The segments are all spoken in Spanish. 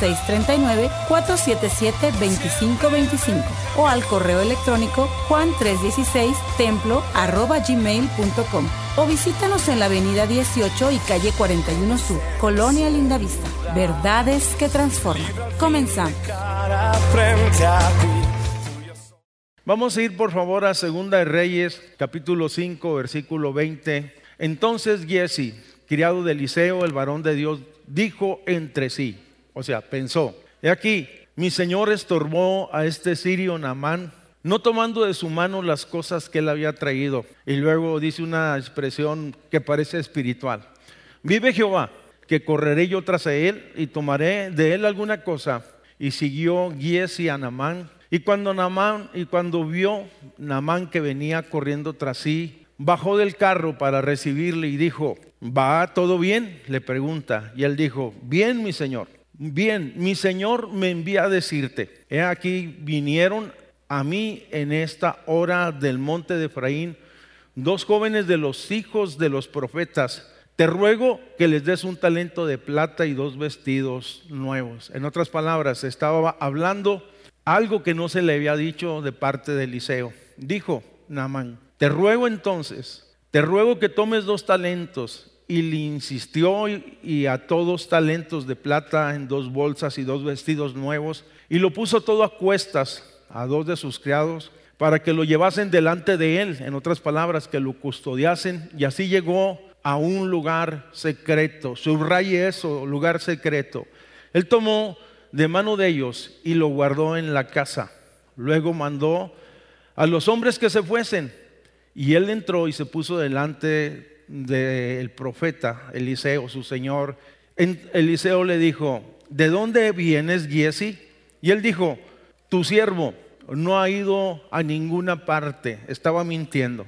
639-477-2525 o al correo electrónico juan316templo gmail.com o visítanos en la avenida 18 y calle 41 Sur, Colonia Lindavista. Verdades que transforman. Comenzamos. Vamos a ir por favor a Segunda de Reyes, capítulo 5, versículo 20. Entonces Giesi, criado de Eliseo, el varón de Dios, dijo entre sí, o sea, pensó, he aquí, mi señor estorbó a este sirio Namán, no tomando de su mano las cosas que él había traído. Y luego dice una expresión que parece espiritual. Vive Jehová, que correré yo tras él y tomaré de él alguna cosa. Y siguió Giesi a Namán. Y cuando Namán, y cuando vio Namán que venía corriendo tras sí, bajó del carro para recibirle y dijo, ¿va todo bien? Le pregunta. Y él dijo, bien, mi señor. Bien, mi Señor me envía a decirte, he aquí vinieron a mí en esta hora del monte de Efraín dos jóvenes de los hijos de los profetas. Te ruego que les des un talento de plata y dos vestidos nuevos. En otras palabras, estaba hablando algo que no se le había dicho de parte de Eliseo. Dijo Naamán, te ruego entonces, te ruego que tomes dos talentos y le insistió y, a todos talentos de plata en dos bolsas y dos vestidos nuevos y lo puso todo a cuestas a dos de sus criados para que lo llevasen delante de él, en otras palabras, que lo custodiasen y así llegó a un lugar secreto. Subraye eso, lugar secreto. Él tomó de mano de ellos y lo guardó en la casa. Luego mandó a los hombres que se fuesen y él entró y se puso delante del profeta Eliseo, su señor, Eliseo le dijo, ¿de dónde vienes, Giesi? Y él dijo, tu siervo no ha ido a ninguna parte, estaba mintiendo.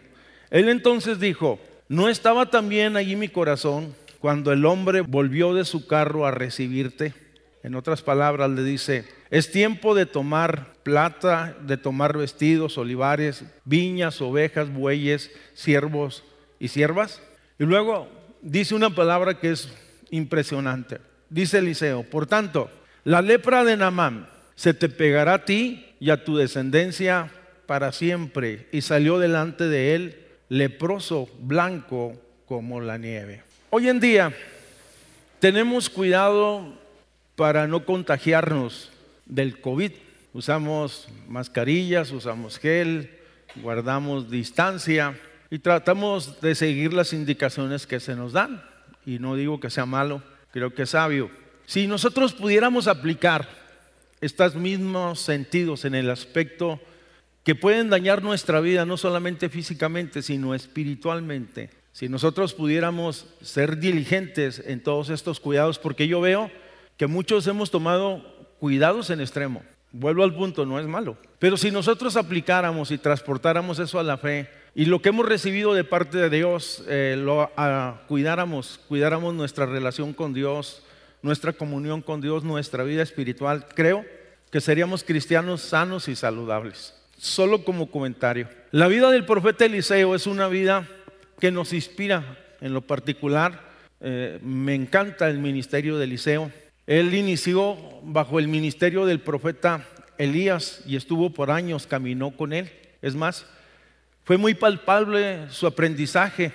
Él entonces dijo, ¿no estaba también allí mi corazón cuando el hombre volvió de su carro a recibirte? En otras palabras le dice, es tiempo de tomar plata, de tomar vestidos, olivares, viñas, ovejas, bueyes, siervos y siervas. Y luego dice una palabra que es impresionante. Dice Eliseo, por tanto, la lepra de Namán se te pegará a ti y a tu descendencia para siempre. Y salió delante de él leproso, blanco como la nieve. Hoy en día tenemos cuidado para no contagiarnos del COVID. Usamos mascarillas, usamos gel, guardamos distancia y tratamos de seguir las indicaciones que se nos dan. Y no digo que sea malo, creo que es sabio. Si nosotros pudiéramos aplicar estos mismos sentidos en el aspecto que pueden dañar nuestra vida, no solamente físicamente, sino espiritualmente, si nosotros pudiéramos ser diligentes en todos estos cuidados, porque yo veo que muchos hemos tomado cuidados en extremo. Vuelvo al punto, no es malo. Pero si nosotros aplicáramos y transportáramos eso a la fe, y lo que hemos recibido de parte de Dios, eh, lo ah, cuidáramos, cuidáramos nuestra relación con Dios, nuestra comunión con Dios, nuestra vida espiritual, creo que seríamos cristianos sanos y saludables. Solo como comentario. La vida del profeta Eliseo es una vida que nos inspira en lo particular. Eh, me encanta el ministerio de Eliseo. Él inició bajo el ministerio del profeta Elías y estuvo por años, caminó con él. Es más, fue muy palpable su aprendizaje.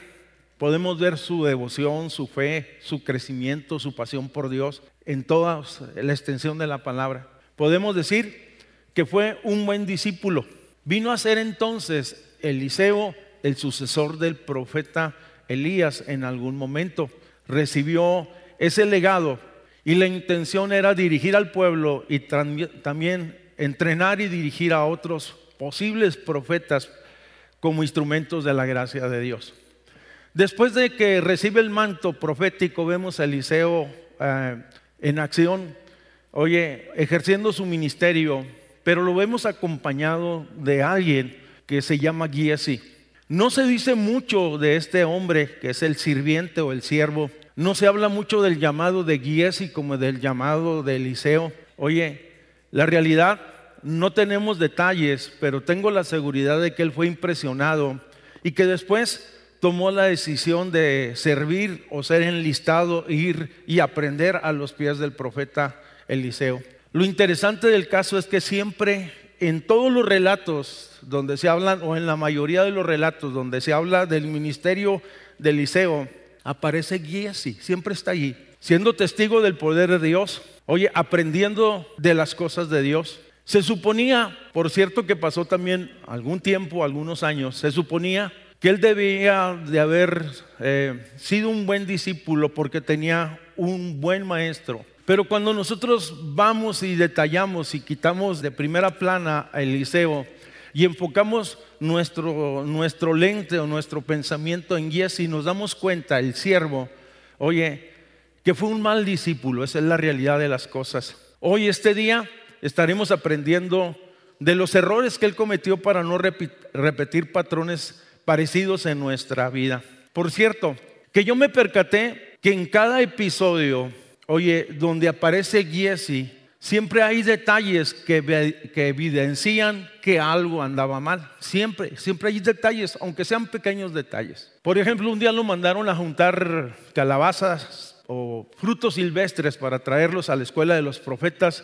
Podemos ver su devoción, su fe, su crecimiento, su pasión por Dios en toda la extensión de la palabra. Podemos decir que fue un buen discípulo. Vino a ser entonces Eliseo el sucesor del profeta Elías en algún momento. Recibió ese legado y la intención era dirigir al pueblo y también entrenar y dirigir a otros posibles profetas como instrumentos de la gracia de Dios. Después de que recibe el manto profético, vemos a Eliseo eh, en acción, oye, ejerciendo su ministerio, pero lo vemos acompañado de alguien que se llama Giesi. No se dice mucho de este hombre que es el sirviente o el siervo. No se habla mucho del llamado de Giesi como del llamado de Eliseo. Oye, la realidad no tenemos detalles, pero tengo la seguridad de que él fue impresionado y que después tomó la decisión de servir o ser enlistado, ir y aprender a los pies del profeta Eliseo. Lo interesante del caso es que siempre en todos los relatos donde se hablan, o en la mayoría de los relatos donde se habla del ministerio de Eliseo, aparece Giesi, siempre está allí, siendo testigo del poder de Dios, oye, aprendiendo de las cosas de Dios. Se suponía, por cierto que pasó también algún tiempo, algunos años, se suponía que él debía de haber eh, sido un buen discípulo porque tenía un buen maestro. Pero cuando nosotros vamos y detallamos y quitamos de primera plana a Eliseo y enfocamos nuestro, nuestro lente o nuestro pensamiento en y nos damos cuenta, el siervo, oye, que fue un mal discípulo, esa es la realidad de las cosas. Hoy, este día, estaremos aprendiendo de los errores que él cometió para no repetir patrones parecidos en nuestra vida. Por cierto, que yo me percaté que en cada episodio, oye, donde aparece Giesi, siempre hay detalles que, que, evidencian que algo andaba mal. Siempre, siempre hay detalles, aunque sean pequeños detalles. Por ejemplo, un día lo mandaron a juntar calabazas o frutos silvestres para traerlos a la escuela de los profetas.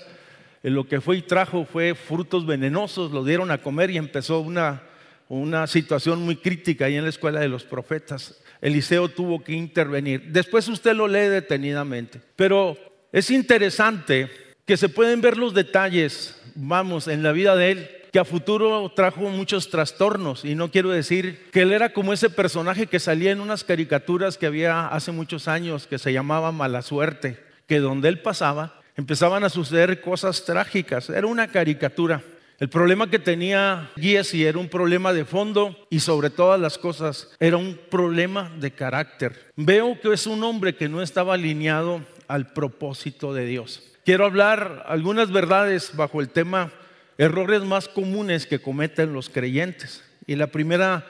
Lo que fue y trajo fue frutos venenosos, lo dieron a comer y empezó una una situación muy crítica ahí en la escuela de los profetas. Eliseo tuvo que intervenir. Después usted lo lee detenidamente. Pero es interesante que se pueden ver los detalles, vamos, en la vida de él, que a futuro trajo muchos trastornos. Y no quiero decir que él era como ese personaje que salía en unas caricaturas que había hace muchos años, que se llamaba Mala Suerte, que donde él pasaba empezaban a suceder cosas trágicas. Era una caricatura. El problema que tenía Giesi era un problema de fondo y sobre todas las cosas era un problema de carácter. Veo que es un hombre que no estaba alineado al propósito de Dios. Quiero hablar algunas verdades bajo el tema errores más comunes que cometen los creyentes. Y la primera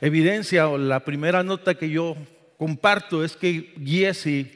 evidencia o la primera nota que yo comparto es que Giesi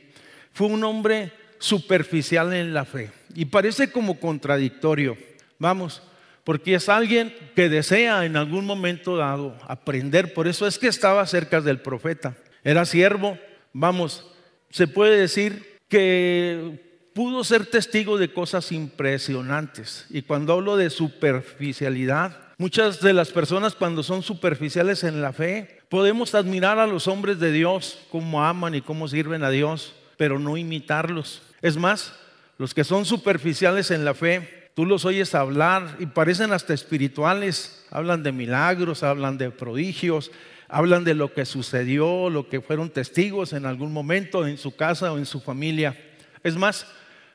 fue un hombre superficial en la fe. Y parece como contradictorio. Vamos, porque es alguien que desea en algún momento dado aprender. Por eso es que estaba cerca del profeta. Era siervo, vamos, se puede decir que pudo ser testigo de cosas impresionantes. Y cuando hablo de superficialidad, muchas de las personas cuando son superficiales en la fe, podemos admirar a los hombres de Dios, cómo aman y cómo sirven a Dios, pero no imitarlos. Es más, los que son superficiales en la fe, Tú los oyes hablar y parecen hasta espirituales. Hablan de milagros, hablan de prodigios, hablan de lo que sucedió, lo que fueron testigos en algún momento en su casa o en su familia. Es más,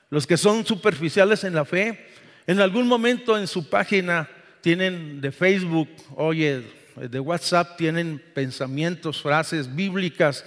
los que son superficiales en la fe, en algún momento en su página tienen de Facebook, oye, de WhatsApp tienen pensamientos, frases bíblicas,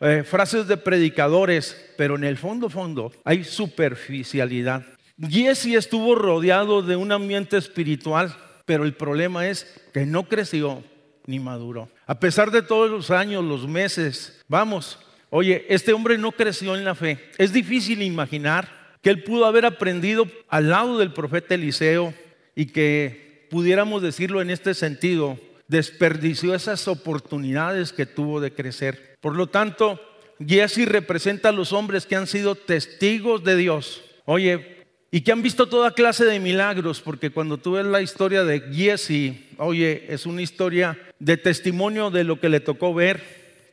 eh, frases de predicadores, pero en el fondo, fondo, hay superficialidad. Jesse estuvo rodeado de un ambiente espiritual, pero el problema es que no creció ni maduró. A pesar de todos los años, los meses, vamos, oye, este hombre no creció en la fe. Es difícil imaginar que él pudo haber aprendido al lado del profeta Eliseo y que pudiéramos decirlo en este sentido, desperdició esas oportunidades que tuvo de crecer. Por lo tanto, Jesse representa a los hombres que han sido testigos de Dios. Oye, y que han visto toda clase de milagros, porque cuando tú ves la historia de Giesi, oye, es una historia de testimonio de lo que le tocó ver,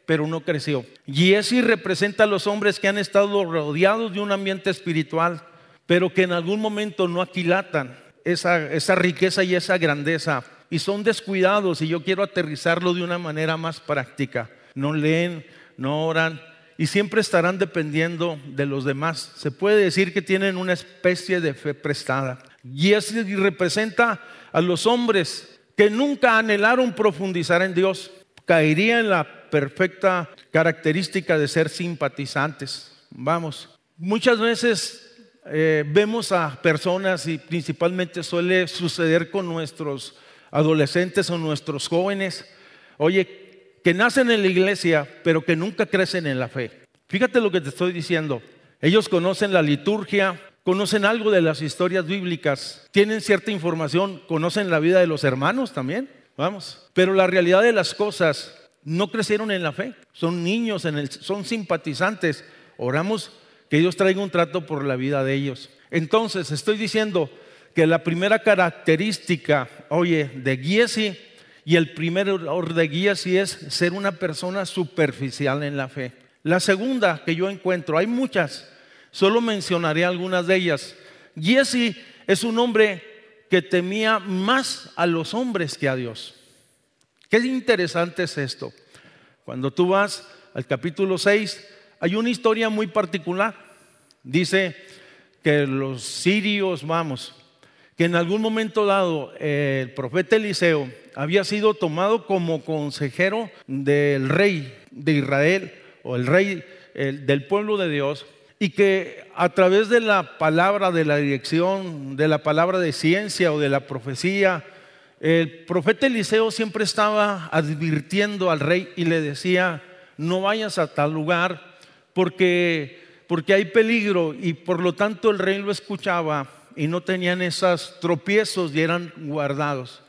pero no creció. Giesi representa a los hombres que han estado rodeados de un ambiente espiritual, pero que en algún momento no aquilatan esa riqueza y esa grandeza y son descuidados, y yo quiero aterrizarlo de una manera más práctica. No leen, no oran, y siempre estarán dependiendo de los demás. Se puede decir que tienen una especie de fe prestada. Y eso representa a los hombres que nunca anhelaron profundizar en Dios. Caería en la perfecta característica de ser simpatizantes. Vamos, muchas veces eh, vemos a personas y principalmente suele suceder con nuestros adolescentes o nuestros jóvenes. Oye, que nacen en la iglesia, pero que nunca crecen en la fe. Fíjate lo que te estoy diciendo. Ellos conocen la liturgia, conocen algo de las historias bíblicas, tienen cierta información, conocen la vida de los hermanos también, vamos. Pero la realidad de las cosas, no crecieron en la fe, son niños, en el, son simpatizantes. Oramos que Dios traiga un trato por la vida de ellos. Entonces, estoy diciendo que la primera característica, oye, de Giesi y el primer error de Giesi es ser una persona superficial en la fe. La segunda que yo encuentro, hay muchas, solo mencionaré algunas de ellas. Giesi es un hombre que temía más a los hombres que a Dios. Qué interesante es esto. Cuando tú vas al capítulo 6, hay una historia muy particular. Dice que los sirios, vamos, que en algún momento dado el profeta Eliseo había sido tomado como consejero del rey de Israel o el rey del pueblo de Dios y que a través de la palabra de la dirección, de la palabra de ciencia o de la profecía, el profeta Eliseo siempre estaba advirtiendo al rey y le decía, no vayas a tal lugar porque, porque hay peligro y por lo tanto el rey lo escuchaba y no tenían esos tropiezos y eran guardados.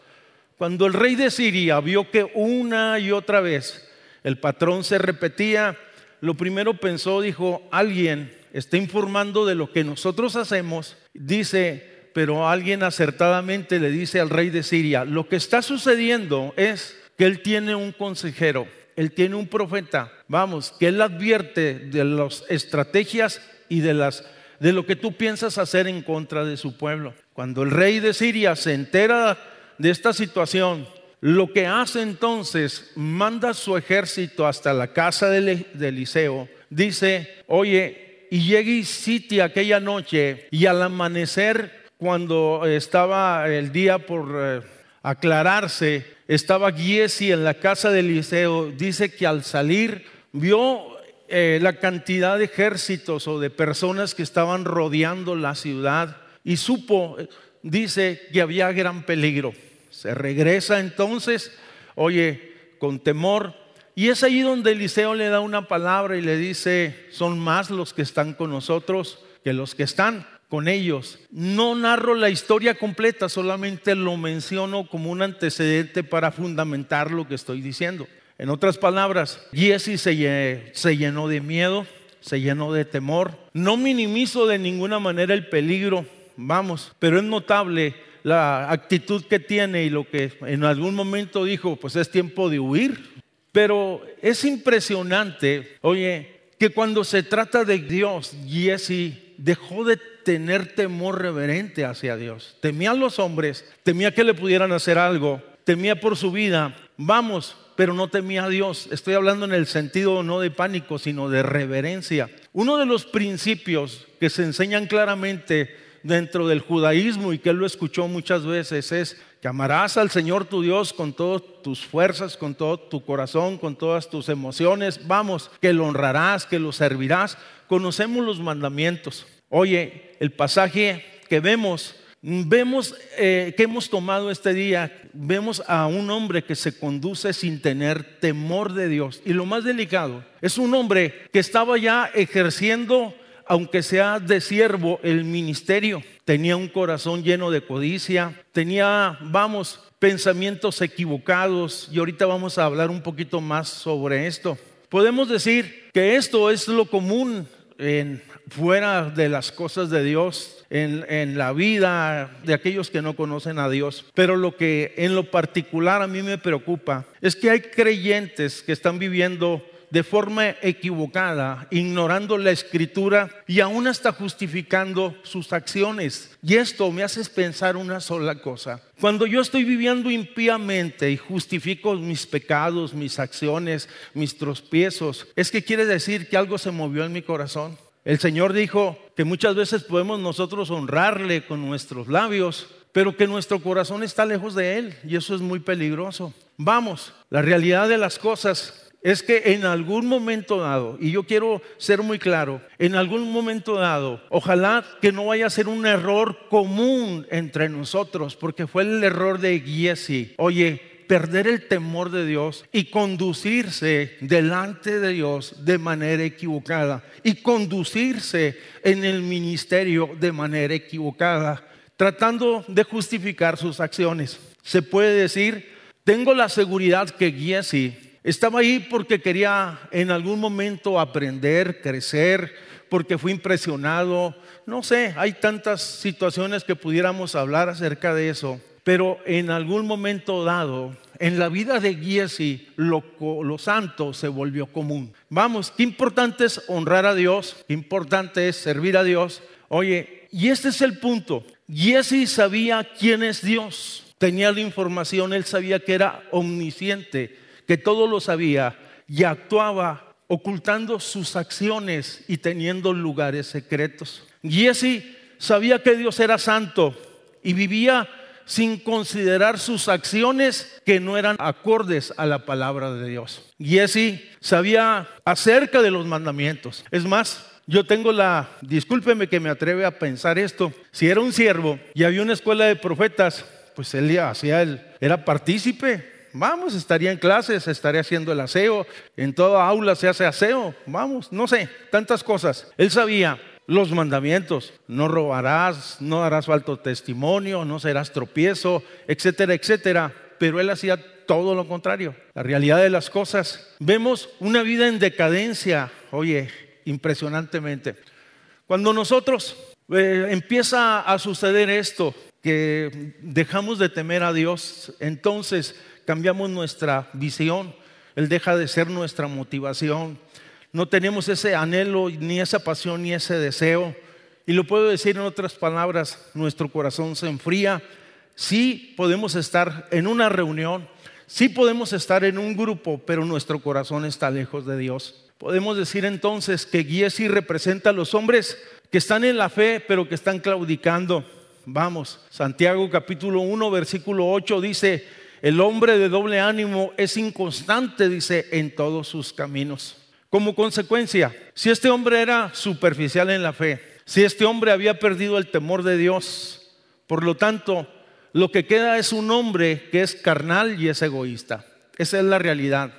Cuando el rey de Siria vio que una y otra vez el patrón se repetía, lo primero pensó, dijo, alguien está informando de lo que nosotros hacemos, dice, pero alguien acertadamente le dice al rey de Siria, lo que está sucediendo es que él tiene un consejero, él tiene un profeta, vamos, que él advierte de las estrategias y de las de lo que tú piensas hacer en contra de su pueblo. Cuando el rey de Siria se entera de esta situación, lo que hace entonces, manda su ejército hasta la casa de, Eliseo, dice, oye, y llegue y sitia aquella noche y al amanecer, cuando estaba el día por eh, aclararse, estaba Giesi en la casa de Eliseo, dice que al salir vio eh, la cantidad de ejércitos o de personas que estaban rodeando la ciudad y supo, dice que había gran peligro. Se regresa entonces, oye, con temor. Y es ahí donde Eliseo le da una palabra y le dice, son más los que están con nosotros que los que están con ellos. No narro la historia completa, solamente lo menciono como un antecedente para fundamentar lo que estoy diciendo. En otras palabras, Giesi se llenó de miedo, se llenó de temor. No minimizo de ninguna manera el peligro, vamos, pero es notable la actitud que tiene y lo que en algún momento dijo, pues es tiempo de huir. Pero es impresionante, oye, que cuando se trata de Dios, Giesi dejó de tener temor reverente hacia Dios. Temía a los hombres, temía que le pudieran hacer algo, temía por su vida. Vamos, pero no temía a Dios. Estoy hablando en el sentido no de pánico, sino de reverencia. Uno de los principios que se enseñan claramente dentro del judaísmo y que él lo escuchó muchas veces es que amarás al Señor tu Dios con todas tus fuerzas, con todo tu corazón, con todas tus emociones. Vamos, que lo honrarás, que lo servirás. Conocemos los mandamientos. Oye, el pasaje que vemos Vemos eh, que hemos tomado este día, vemos a un hombre que se conduce sin tener temor de Dios. Y lo más delicado, es un hombre que estaba ya ejerciendo, aunque sea de siervo, el ministerio. Tenía un corazón lleno de codicia, tenía, vamos, pensamientos equivocados. Y ahorita vamos a hablar un poquito más sobre esto. Podemos decir que esto es lo común en, fuera de las cosas de Dios en, la vida de aquellos que no conocen a Dios. Pero lo que en lo particular a mí me preocupa es que hay creyentes que están viviendo de forma equivocada, ignorando la escritura y aún hasta justificando sus acciones. Y esto me hace pensar una sola cosa. Cuando yo estoy viviendo impíamente y justifico mis pecados, mis acciones, mis tropiezos, es que quiere decir que algo se movió en mi corazón. El Señor dijo que muchas veces podemos nosotros honrarle con nuestros labios, pero que nuestro corazón está lejos de Él y eso es muy peligroso. Vamos, la realidad de las cosas es que en algún momento dado, y yo quiero ser muy claro, en algún momento dado, ojalá que no vaya a ser un error común entre nosotros, porque fue el error de Giesi. Oye, perder el temor de Dios y conducirse delante de Dios de manera equivocada y conducirse en el ministerio de manera equivocada, tratando de justificar sus acciones. Se puede decir, tengo la seguridad que Giesi estaba ahí porque quería en algún momento aprender, crecer, porque fue impresionado. No sé, hay tantas situaciones que pudiéramos hablar acerca de eso. Pero en algún momento dado, en la vida de Giesi, lo, santo se volvió común. Vamos, qué importante es honrar a Dios, qué importante es servir a Dios. Oye, y este es el punto. Giesi sabía quién es Dios, tenía la información, él sabía que era omnisciente, que todo lo sabía y actuaba ocultando sus acciones y teniendo lugares secretos. Giesi sabía que Dios era santo y vivía sin considerar sus acciones que no eran acordes a la palabra de Dios. Y así sabía acerca de los mandamientos. Es más, yo tengo la, discúlpeme que me atreve a pensar esto, si era un siervo y había una escuela de profetas, pues él hacía el, era partícipe. Vamos, estaría en clases, estaría haciendo el aseo, en toda aula se hace aseo, vamos, no sé, tantas cosas. Él sabía los mandamientos. No robarás, no darás falto testimonio, no serás tropiezo, etcétera, etcétera. Pero él hacía todo lo contrario. La realidad de las cosas. Vemos una vida en decadencia, oye, impresionantemente. Cuando nosotros eh, empieza a suceder esto, que dejamos de temer a Dios, entonces cambiamos nuestra visión. Él deja de ser nuestra motivación no tenemos ese anhelo, ni esa pasión, ni ese deseo. Y lo puedo decir en otras palabras, nuestro corazón se enfría. Sí podemos estar en una reunión, sí podemos estar en un grupo, pero nuestro corazón está lejos de Dios. Podemos decir entonces que Giesi representa a los hombres que están en la fe, pero que están claudicando. Vamos, Santiago capítulo 1, versículo 8 dice, el hombre de doble ánimo es inconstante, dice, en todos sus caminos. Como consecuencia, si este hombre era superficial en la fe, si este hombre había perdido el temor de Dios, por lo tanto, lo que queda es un hombre que es carnal y es egoísta. Esa es la realidad.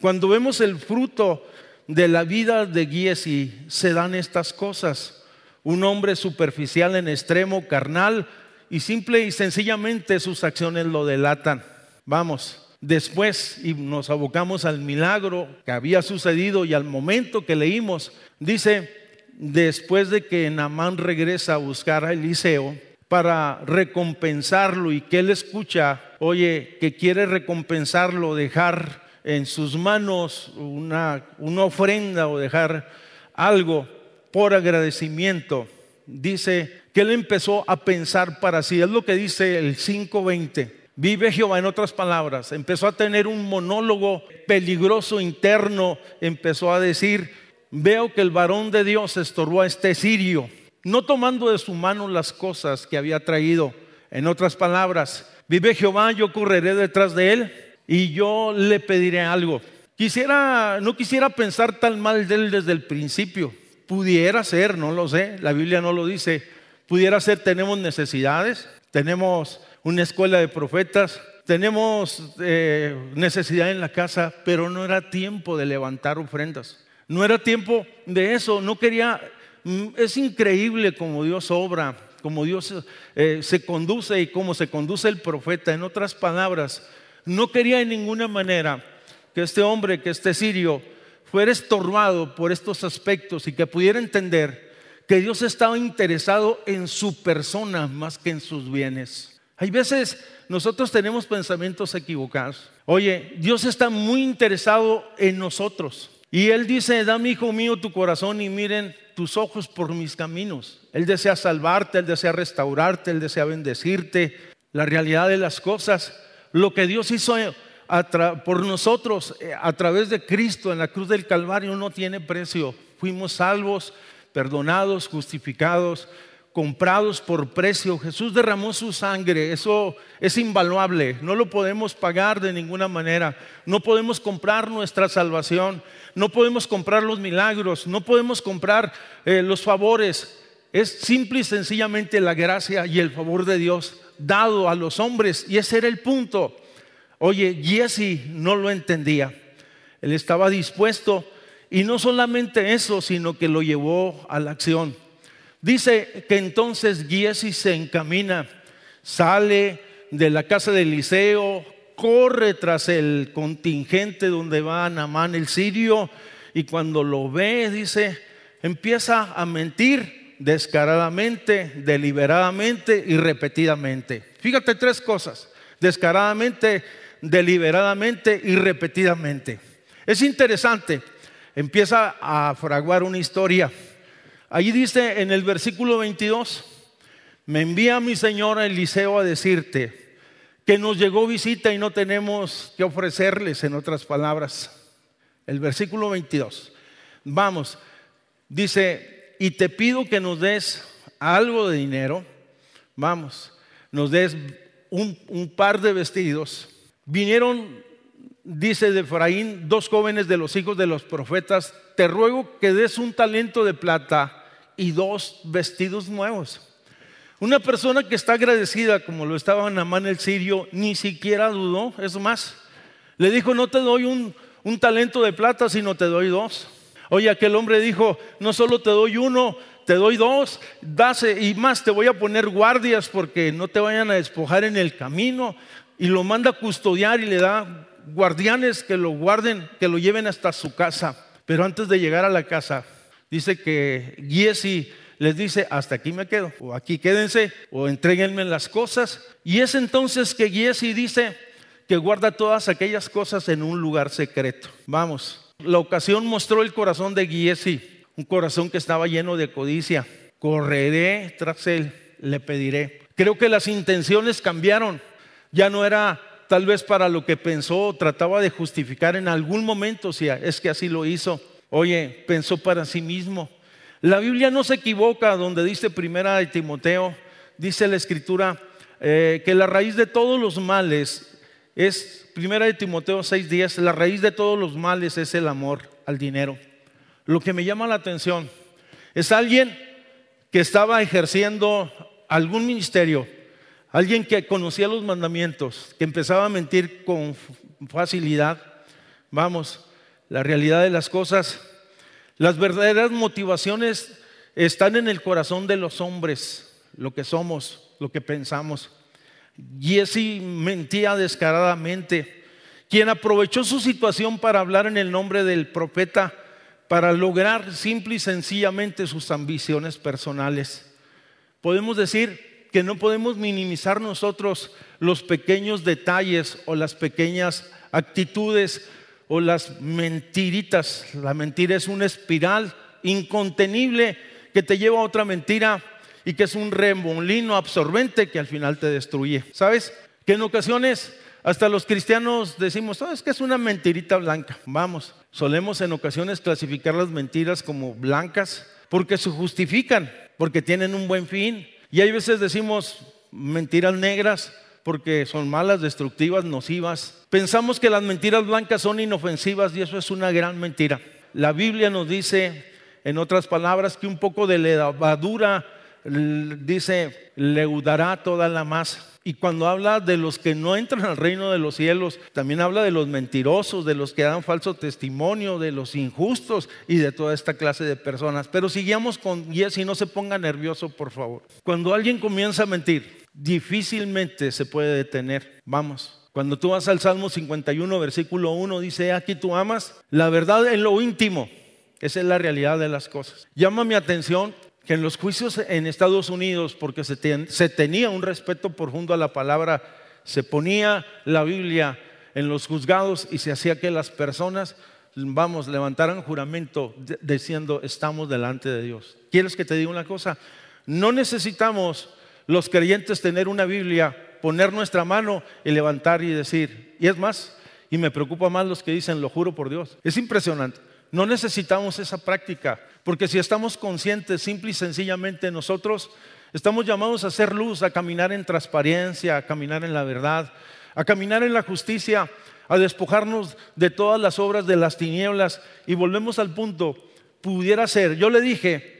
Cuando vemos el fruto de la vida de Giesi, se dan estas cosas. Un hombre superficial en extremo, carnal, y simple y sencillamente sus acciones lo delatan. Vamos, Después, y nos abocamos al milagro que había sucedido y al momento que leímos, dice, después de que Namán regresa a buscar a Eliseo para recompensarlo y que él escucha, oye, que quiere recompensarlo, dejar en sus manos una, una ofrenda o dejar algo por agradecimiento, dice que él empezó a pensar para sí, es lo que dice el 520 Vive Jehová, en otras palabras, empezó a tener un monólogo peligroso interno, empezó a decir, veo que el varón de Dios estorbó a este sirio, no tomando de su mano las cosas que había traído. En otras palabras, vive Jehová, yo correré detrás de él y yo le pediré algo. Quisiera, no quisiera pensar tan mal de él desde el principio. Pudiera ser, no lo sé, la Biblia no lo dice. Pudiera ser, tenemos necesidades, tenemos una escuela de profetas, tenemos eh, necesidad en la casa, pero no era tiempo de levantar ofrendas. No era tiempo de eso, no quería, mm, es increíble como Dios obra, como Dios eh, se conduce y cómo se conduce el profeta. En otras palabras, no quería en ninguna manera que este hombre, que este sirio, fuera estorbado por estos aspectos y que pudiera entender que Dios estaba interesado en su persona más que en sus bienes. Hay veces nosotros tenemos pensamientos equivocados. Oye, Dios está muy interesado en nosotros. Y Él dice, dame hijo mío tu corazón y miren tus ojos por mis caminos. Él desea salvarte, Él desea restaurarte, Él desea bendecirte. La realidad de las cosas, lo que Dios hizo por nosotros eh, a través de Cristo en la cruz del Calvario no tiene precio. Fuimos salvos, perdonados, justificados comprados por precio. Jesús derramó su sangre, eso es invaluable, no lo podemos pagar de ninguna manera, no podemos comprar nuestra salvación, no podemos comprar los milagros, no podemos comprar eh, los favores. Es simple y sencillamente la gracia y el favor de Dios dado a los hombres y ese era el punto. Oye, Jesse no lo entendía. Él estaba dispuesto y no solamente eso, sino que lo llevó a la acción. Dice que entonces Giesi se encamina, sale de la casa de Eliseo, corre tras el contingente donde va Namán el sirio y cuando lo ve, dice, empieza a mentir descaradamente, deliberadamente y repetidamente. Fíjate tres cosas, descaradamente, deliberadamente y repetidamente. Es interesante, empieza a fraguar una historia. Allí dice en el versículo 22, me envía mi señor Eliseo a decirte que nos llegó visita y no tenemos que ofrecerles, en otras palabras. El versículo 22, vamos, dice, y te pido que nos des algo de dinero, vamos, nos des un, un par de vestidos. Vinieron dice de Efraín, dos jóvenes de los hijos de los profetas, te ruego que des un talento de plata y dos vestidos nuevos. Una persona que está agradecida, como lo estaba Namán el sirio, ni siquiera dudó, es más, le dijo, no te doy un, un talento de plata, sino te doy dos. Oye, aquel hombre dijo, no solo te doy uno, te doy dos, dase y más, te voy a poner guardias porque no te vayan a despojar en el camino. Y lo manda a custodiar y le da guardianes que lo guarden, que lo lleven hasta su casa. Pero antes de llegar a la casa, dice que Giesi les dice, hasta aquí me quedo, o aquí quédense, o entreguenme las cosas. Y es entonces que Giesi dice que guarda todas aquellas cosas en un lugar secreto. Vamos, la ocasión mostró el corazón de Giesi, un corazón que estaba lleno de codicia. Correré tras él, le pediré. Creo que las intenciones cambiaron. Ya no era tal vez para lo que pensó, trataba de justificar en algún momento, si es que así lo hizo. Oye, pensó para sí mismo. La Biblia no se equivoca donde dice primera de Timoteo, dice la escritura eh, que la raíz de todos los males es, primera de Timoteo 6:10, la raíz de todos los males es el amor al dinero. Lo que me llama la atención es alguien que estaba ejerciendo algún ministerio, Alguien que conocía los mandamientos, que empezaba a mentir con facilidad. Vamos, la realidad de las cosas, las verdaderas motivaciones están en el corazón de los hombres, lo que somos, lo que pensamos. Jesse mentía descaradamente. Quien aprovechó su situación para hablar en el nombre del profeta, para lograr simple y sencillamente sus ambiciones personales. Podemos decir que no podemos minimizar nosotros los pequeños detalles o las pequeñas actitudes o las mentiritas. La mentira es una espiral incontenible que te lleva a otra mentira y que es un remolino absorbente que al final te destruye. ¿Sabes? Que en ocasiones hasta los cristianos decimos, ¿sabes que es una mentirita blanca? Vamos, solemos en ocasiones clasificar las mentiras como blancas porque se justifican, porque tienen un buen fin, y hay veces decimos mentiras negras porque son malas, destructivas, nocivas. Pensamos que las mentiras blancas son inofensivas y eso es una gran mentira. La Biblia nos dice, en otras palabras, que un poco de levadura dice, leudará toda la masa. Y cuando habla de los que no entran al reino de los cielos, también habla de los mentirosos, de los que dan falso testimonio, de los injustos y de toda esta clase de personas. Pero sigamos con y no se ponga nervioso, por favor. Cuando alguien comienza a mentir, difícilmente se puede detener. Vamos. Cuando tú vas al Salmo 51, versículo 1, dice, aquí tú amas la verdad en lo íntimo. Esa es la realidad de las cosas. Llama mi atención que en los juicios en Estados Unidos, porque se, tenía un respeto profundo a la palabra, se ponía la Biblia en los juzgados y se hacía que las personas, vamos, levantaran juramento diciendo, estamos delante de Dios. ¿Quieres que te diga una cosa? No necesitamos los creyentes tener una Biblia, poner nuestra mano y levantar y decir, y es más, y me preocupa más los que dicen, lo juro por Dios. Es impresionante. No necesitamos esa práctica, porque si estamos conscientes, simple y sencillamente nosotros estamos llamados a hacer luz, a caminar en transparencia, a caminar en la verdad, a caminar en la justicia, a despojarnos de todas las obras de las tinieblas. Y volvemos al punto, pudiera ser, yo le dije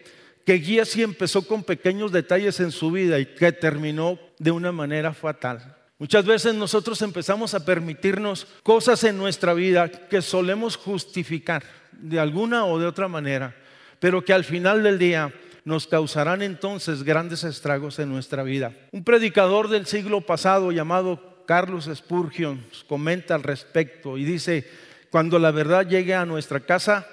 que Guía sí empezó con pequeños detalles en su vida y que terminó de una manera fatal. Muchas veces nosotros empezamos a permitirnos cosas en nuestra vida que solemos justificar de alguna o de otra manera, pero que al final del día nos causarán entonces grandes estragos en nuestra vida. Un predicador del siglo pasado llamado Carlos Spurgeon comenta al respecto y dice, cuando la verdad llegue a nuestra casa,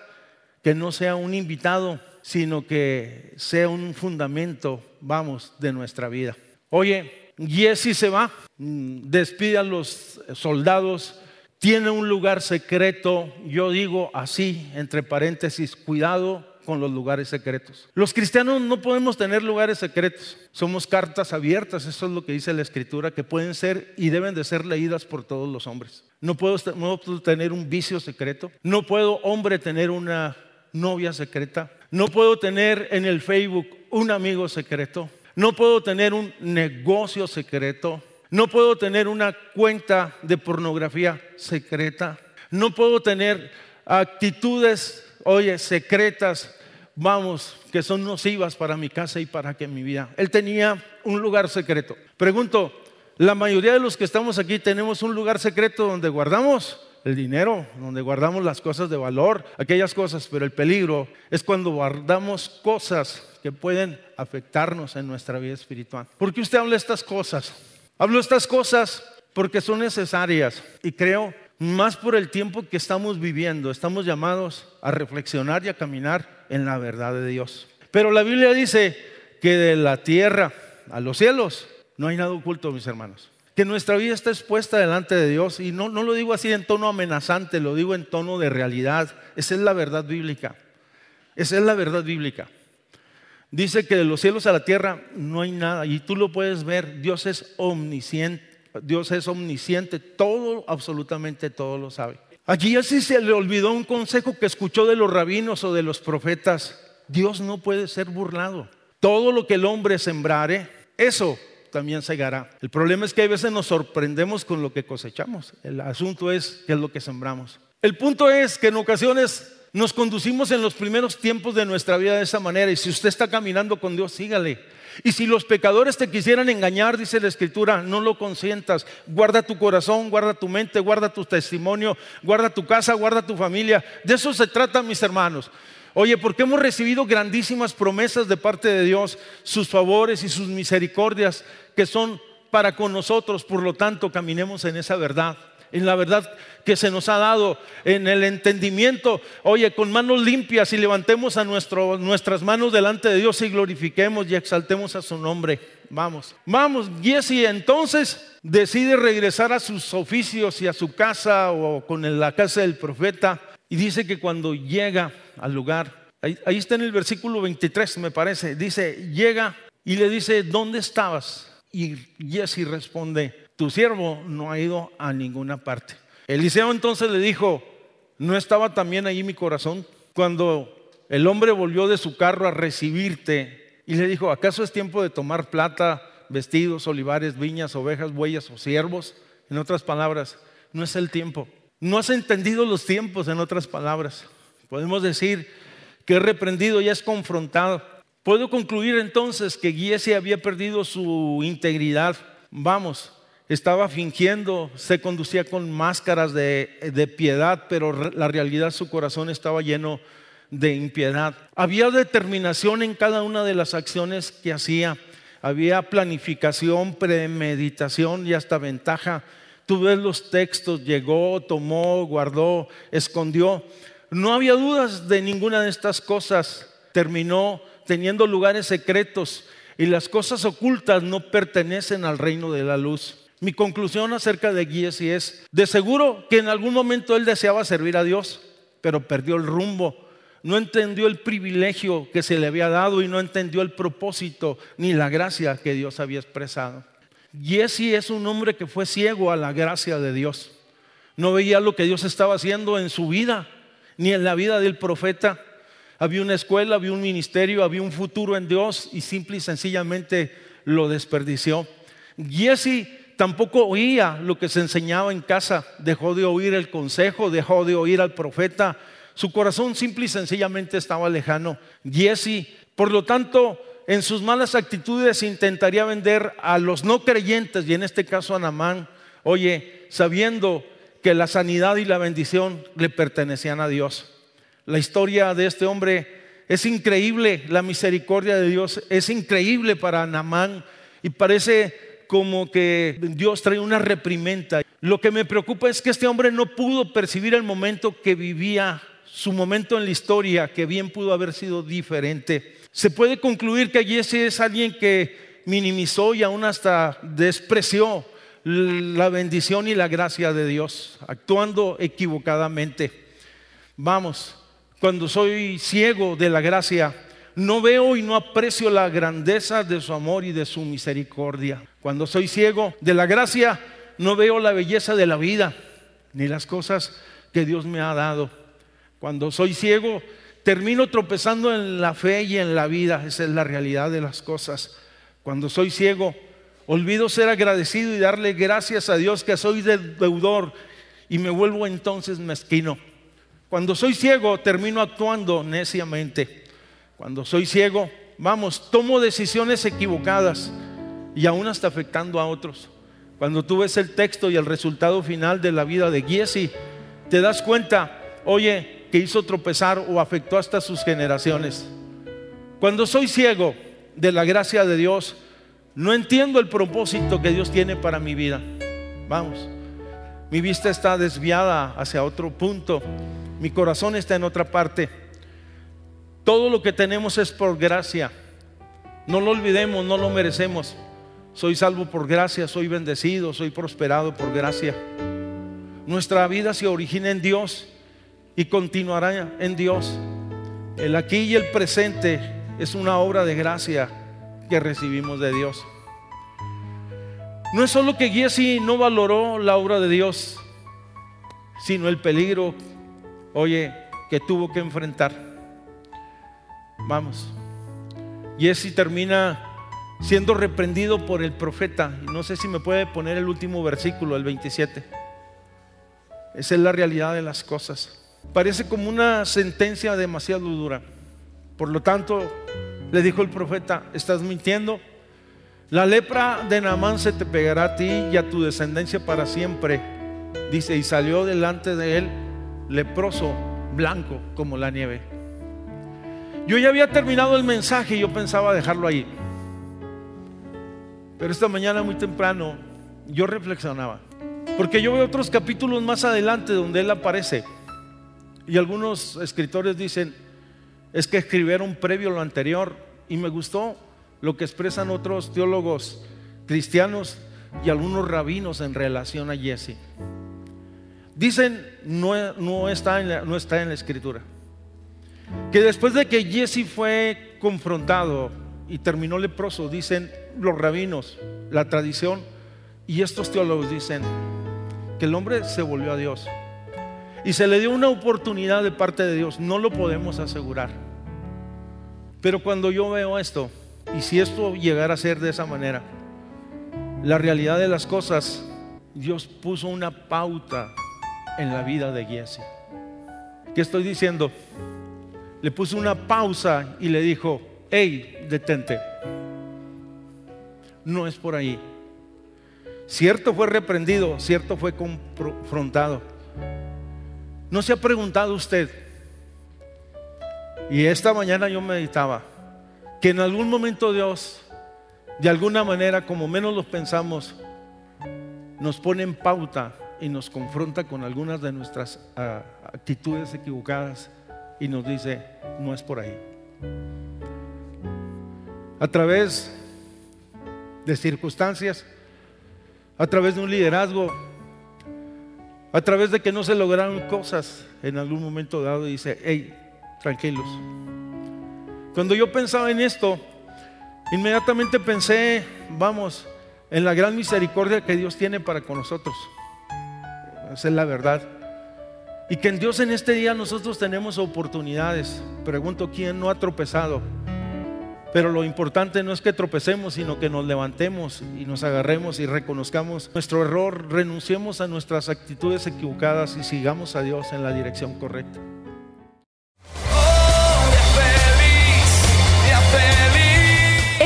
que no sea un invitado, sino que sea un fundamento, vamos, de nuestra vida. Oye, Jesse se va, mm, despide a los soldados, tiene un lugar secreto, yo digo así, entre paréntesis, cuidado con los lugares secretos. Los cristianos no podemos tener lugares secretos, somos cartas abiertas, eso es lo que dice la escritura, que pueden ser y deben de ser leídas por todos los hombres. No puedo, no puedo tener un vicio secreto, no puedo hombre tener una novia secreta, no puedo tener en el Facebook un amigo secreto, no puedo tener un negocio secreto, no puedo tener una cuenta de pornografía secreta, no puedo tener actitudes, oye, secretas, vamos, que son nocivas para mi casa y para que mi vida. Él tenía un lugar secreto. Pregunto, la mayoría de los que estamos aquí tenemos un lugar secreto donde guardamos el dinero, donde guardamos las cosas de valor, aquellas cosas, pero el peligro es cuando guardamos cosas que pueden afectarnos en nuestra vida espiritual. ¿Por qué usted habla estas cosas? Hablo estas cosas porque son necesarias y creo más por el tiempo que estamos viviendo, estamos llamados a reflexionar y a caminar en la verdad de Dios. Pero la Biblia dice que de la tierra a los cielos no hay nada oculto, mis hermanos que nuestra vida está expuesta delante de Dios. Y no, no lo digo así en tono amenazante, lo digo en tono de realidad. Esa es la verdad bíblica. Esa es la verdad bíblica. Dice que de los cielos a la tierra no hay nada. Y tú lo puedes ver. Dios es omnisciente. Dios es omnisciente. Todo, absolutamente todo lo sabe. Allí así se le olvidó un consejo que escuchó de los rabinos o de los profetas. Dios no puede ser burlado. Todo lo que el hombre sembrare, eso también segará. El problema es que a veces nos sorprendemos con lo que cosechamos. El asunto es qué es lo que sembramos. El punto es que en ocasiones nos conducimos en los primeros tiempos de nuestra vida de esa manera y si usted está caminando con Dios, sígale. Y si los pecadores te quisieran engañar, dice la escritura, no lo consientas. Guarda tu corazón, guarda tu mente, guarda tu testimonio, guarda tu casa, guarda tu familia. De eso se trata, mis hermanos. Oye, porque hemos recibido grandísimas promesas de parte de Dios, sus favores y sus misericordias que son para con nosotros, por lo tanto, caminemos en esa verdad en la verdad que se nos ha dado, en el entendimiento. Oye, con manos limpias y levantemos a nuestro, nuestras manos delante de Dios y glorifiquemos y exaltemos a su nombre. Vamos, vamos. Jesse entonces decide regresar a sus oficios y a su casa o con la casa del profeta. Y dice que cuando llega al lugar, ahí, está en el versículo 23 me parece, dice, llega y le dice, ¿dónde estabas? Y Jesse responde, tu siervo no ha ido a ninguna parte. Eliseo entonces le dijo, ¿no estaba también ahí mi corazón? Cuando el hombre volvió de su carro a recibirte y le dijo, ¿acaso es tiempo de tomar plata, vestidos, olivares, viñas, ovejas, bueyes o siervos? En otras palabras, no es el tiempo. No has entendido los tiempos, en otras palabras. Podemos decir que es reprendido y es confrontado. Puedo concluir entonces que Giese había perdido su integridad. Vamos, estaba fingiendo, se conducía con máscaras de, de piedad, pero la realidad su corazón estaba lleno de impiedad. Había determinación en cada una de las acciones que hacía. Había planificación, premeditación y hasta ventaja Tú ves los textos, llegó, tomó, guardó, escondió. No había dudas de ninguna de estas cosas. Terminó teniendo lugares secretos y las cosas ocultas no pertenecen al reino de la luz. Mi conclusión acerca de Giesi es, de seguro que en algún momento él deseaba servir a Dios, pero perdió el rumbo, no entendió el privilegio que se le había dado y no entendió el propósito ni la gracia que Dios había expresado. Jesse es un hombre que fue ciego a la gracia de Dios. No veía lo que Dios estaba haciendo en su vida, ni en la vida del profeta. Había una escuela, había un ministerio, había un futuro en Dios y simple y sencillamente lo desperdició. Jesse tampoco oía lo que se enseñaba en casa, dejó de oír el consejo, dejó de oír al profeta. Su corazón simple y sencillamente estaba lejano. Jesse, por lo tanto, en sus malas actitudes intentaría vender a los no creyentes, y en este caso a Namán, oye, sabiendo que la sanidad y la bendición le pertenecían a Dios. La historia de este hombre es increíble, la misericordia de Dios es increíble para Namán y parece como que Dios trae una reprimenda. Lo que me preocupa es que este hombre no pudo percibir el momento que vivía, su momento en la historia, que bien pudo haber sido diferente. Se puede concluir que Jesse es alguien que minimizó y aún hasta despreció la bendición y la gracia de Dios, actuando equivocadamente. Vamos, cuando soy ciego de la gracia, no veo y no aprecio la grandeza de su amor y de su misericordia. Cuando soy ciego de la gracia, no veo la belleza de la vida, ni las cosas que Dios me ha dado. Cuando soy ciego, termino tropezando en la fe y en la vida. Esa es la realidad de las cosas. Cuando soy ciego, Olvido ser agradecido y darle gracias a Dios que soy deudor y me vuelvo entonces mezquino. Cuando soy ciego termino actuando neciamente. Cuando soy ciego, vamos, tomo decisiones equivocadas y aún hasta afectando a otros. Cuando tú ves el texto y el resultado final de la vida de Giesi, te das cuenta, oye, que hizo tropezar o afectó hasta sus generaciones. Cuando soy ciego de la gracia de Dios, no entiendo el propósito que Dios tiene para mi vida. Vamos, mi vista está desviada hacia otro punto, mi corazón está en otra parte. Todo lo que tenemos es por gracia. No lo olvidemos, no lo merecemos. Soy salvo por gracia, soy bendecido, soy prosperado por gracia. Nuestra vida se origina en Dios y continuará en Dios. El aquí y el presente es una obra de gracia que recibimos de Dios. No es solo que Giesi no valoró la obra de Dios, sino el peligro, oye, que tuvo que enfrentar. Vamos. Giesi termina siendo reprendido por el profeta. No sé si me puede poner el último versículo, el 27. Esa es la realidad de las cosas. Parece como una sentencia demasiado dura. Por lo tanto, le dijo el profeta, estás mintiendo. La lepra de Naamán se te pegará a ti y a tu descendencia para siempre. Dice, y salió delante de él leproso, blanco como la nieve. Yo ya había terminado el mensaje y yo pensaba dejarlo ahí. Pero esta mañana muy temprano yo reflexionaba. Porque yo veo otros capítulos más adelante donde él aparece. Y algunos escritores dicen, es que escribieron previo a lo anterior y me gustó lo que expresan otros teólogos cristianos y algunos rabinos en relación a Jesse. Dicen, no, no, está en la, no está en la escritura, que después de que Jesse fue confrontado y terminó leproso, dicen los rabinos, la tradición y estos teólogos dicen que el hombre se volvió a Dios y se le dio una oportunidad de parte de Dios, no lo podemos asegurar. Pero cuando yo veo esto, y si esto llegara a ser de esa manera, la realidad de las cosas, Dios puso una pauta en la vida de Jesse. ¿Qué estoy diciendo? Le puso una pausa y le dijo, hey, detente. No es por ahí. Cierto fue reprendido, cierto fue confrontado. ¿No se ha preguntado usted? Y esta mañana yo meditaba que en algún momento Dios, de alguna manera, como menos lo pensamos, nos pone en pauta y nos confronta con algunas de nuestras ah, actitudes equivocadas y nos dice, no es por ahí. A través de circunstancias, a través de un liderazgo, a través de que no se lograron cosas en algún momento dado, dice, hey, tranquilos. Cuando yo pensaba en esto, inmediatamente pensé, vamos, en la gran misericordia que Dios tiene para con nosotros. Esa es la verdad. Y que en Dios en este día nosotros tenemos oportunidades. Pregunto, ¿quién no ha tropezado? Pero lo importante no es que tropecemos, sino que nos levantemos y nos agarremos y reconozcamos nuestro error, renunciemos a nuestras actitudes equivocadas y sigamos a Dios en la dirección correcta.